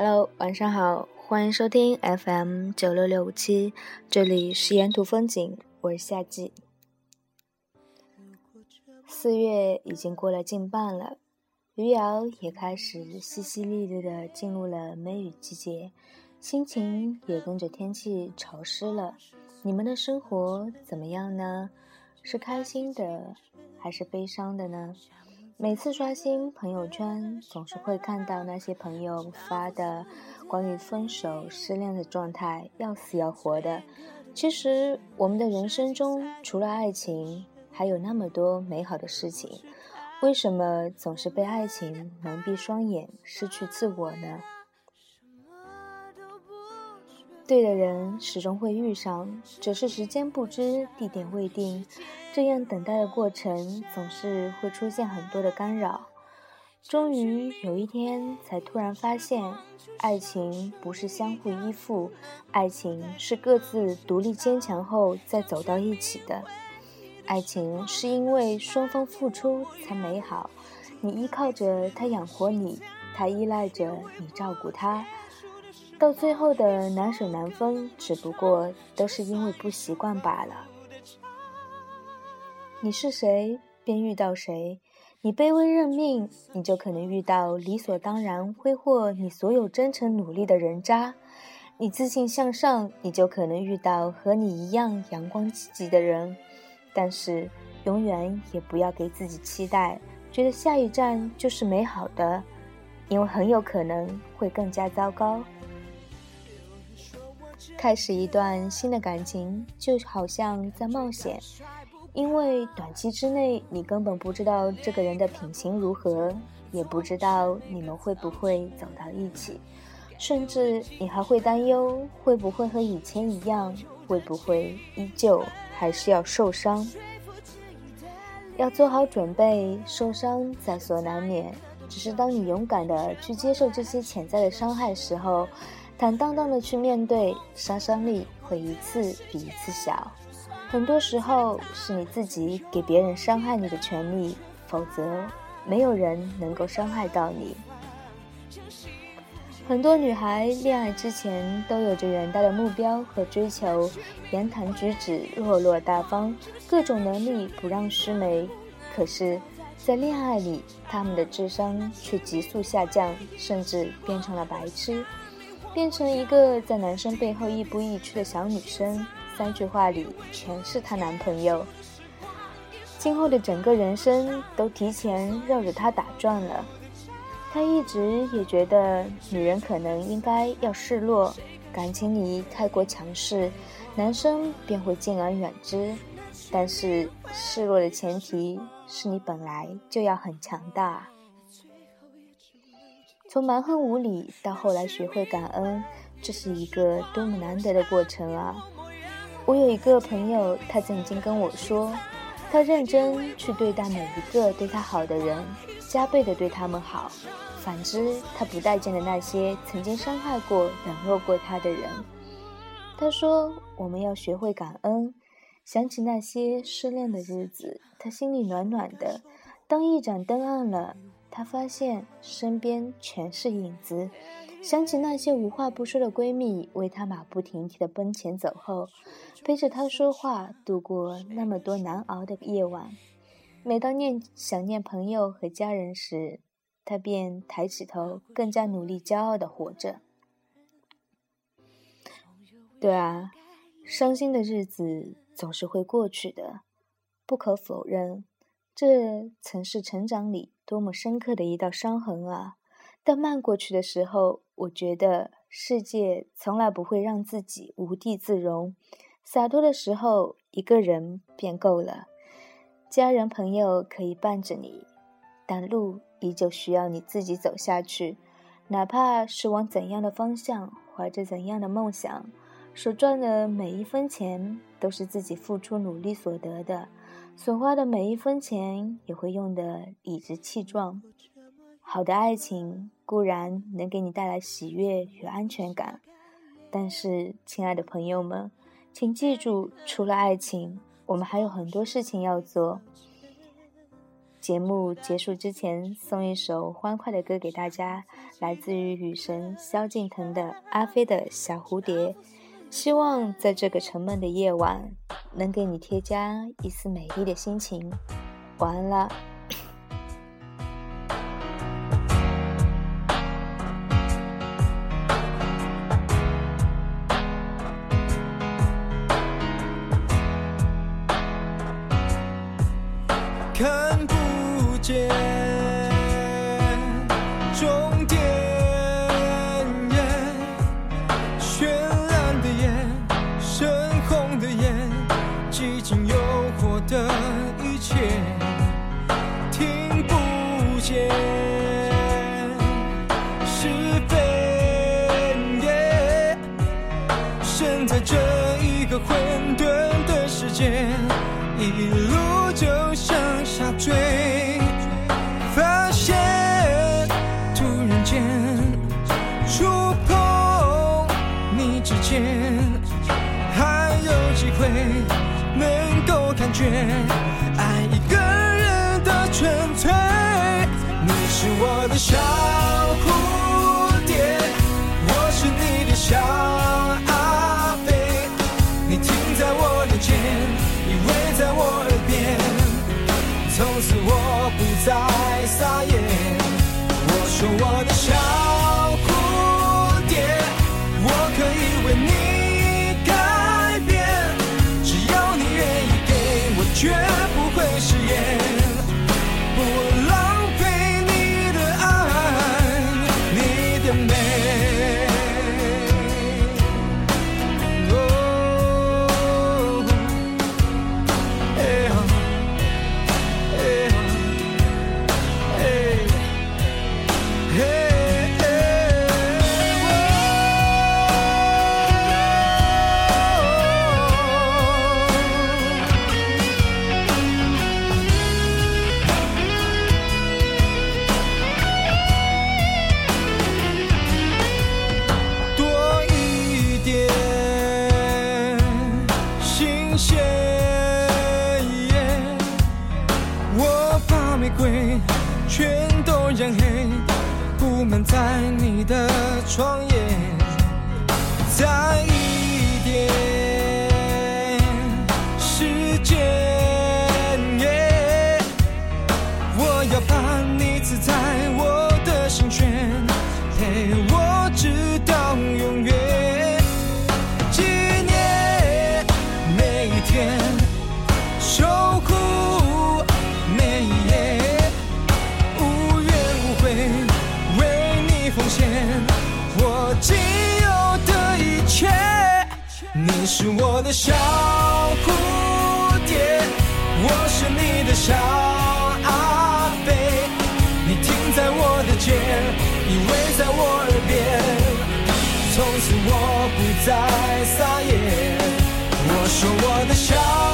Hello，晚上好，欢迎收听 FM 九六六五七，这里是沿途风景，我是夏季。四月已经过了近半了，余姚也开始淅淅沥沥的进入了梅雨季节，心情也跟着天气潮湿了。你们的生活怎么样呢？是开心的，还是悲伤的呢？每次刷新朋友圈，总是会看到那些朋友发的关于分手、失恋的状态，要死要活的。其实，我们的人生中除了爱情，还有那么多美好的事情，为什么总是被爱情蒙蔽双眼，失去自我呢？对的人始终会遇上，只是时间不知，地点未定。这样等待的过程总是会出现很多的干扰。终于有一天，才突然发现，爱情不是相互依附，爱情是各自独立坚强后再走到一起的。爱情是因为双方付出才美好，你依靠着他养活你，他依赖着你照顾他。到最后的难舍难分，只不过都是因为不习惯罢了。你是谁，便遇到谁；你卑微认命，你就可能遇到理所当然挥霍你所有真诚努力的人渣；你自信向上，你就可能遇到和你一样阳光积极的人。但是，永远也不要给自己期待，觉得下一站就是美好的，因为很有可能会更加糟糕。开始一段新的感情，就好像在冒险，因为短期之内你根本不知道这个人的品行如何，也不知道你们会不会走到一起，甚至你还会担忧会不会和以前一样，会不会依旧还是要受伤。要做好准备，受伤在所难免，只是当你勇敢的去接受这些潜在的伤害时候。坦荡荡的去面对，杀伤力会一次比一次小。很多时候是你自己给别人伤害你的权利，否则没有人能够伤害到你。很多女孩恋爱之前都有着远大的目标和追求，言谈举止落落大方，各种能力不让须眉。可是，在恋爱里，她们的智商却急速下降，甚至变成了白痴。变成一个在男生背后亦步亦趋的小女生，三句话里全是她男朋友。今后的整个人生都提前绕着他打转了。她一直也觉得女人可能应该要示弱，感情里太过强势，男生便会敬而远之。但是示弱的前提是你本来就要很强大。从蛮横无理到后来学会感恩，这是一个多么难得的过程啊！我有一个朋友，他曾经跟我说，他认真去对待每一个对他好的人，加倍的对他们好；反之，他不待见的那些曾经伤害过、冷落过他的人。他说，我们要学会感恩，想起那些失恋的日子，他心里暖暖的。当一盏灯暗了。她发现身边全是影子，想起那些无话不说的闺蜜为她马不停蹄的奔前走后，陪着她说话，度过那么多难熬的夜晚。每当念想念朋友和家人时，她便抬起头，更加努力、骄傲的活着。对啊，伤心的日子总是会过去的，不可否认，这曾是成长里。多么深刻的一道伤痕啊！但漫过去的时候，我觉得世界从来不会让自己无地自容。洒脱的时候，一个人便够了。家人朋友可以伴着你，但路依旧需要你自己走下去。哪怕是往怎样的方向，怀着怎样的梦想，所赚的每一分钱都是自己付出努力所得的。所花的每一分钱也会用得理直气壮。好的爱情固然能给你带来喜悦与安全感，但是，亲爱的朋友们，请记住，除了爱情，我们还有很多事情要做。节目结束之前，送一首欢快的歌给大家，来自于雨神萧敬腾的《阿飞的小蝴蝶》，希望在这个沉闷的夜晚，能给你添加一丝美丽的心情。晚安了。是非，生在这一个混沌的世界，一路就向下坠，发现突然间触碰你指尖，还有机会能够感觉爱一个人的纯粹。你是我的小撒野。我说我的小蝴蝶，我可以为你改变，只要你愿意给我，的是我的小蝴蝶，我是你的小阿飞，你停在我的肩，依偎在我耳边。从此我不再撒野，我说我的小。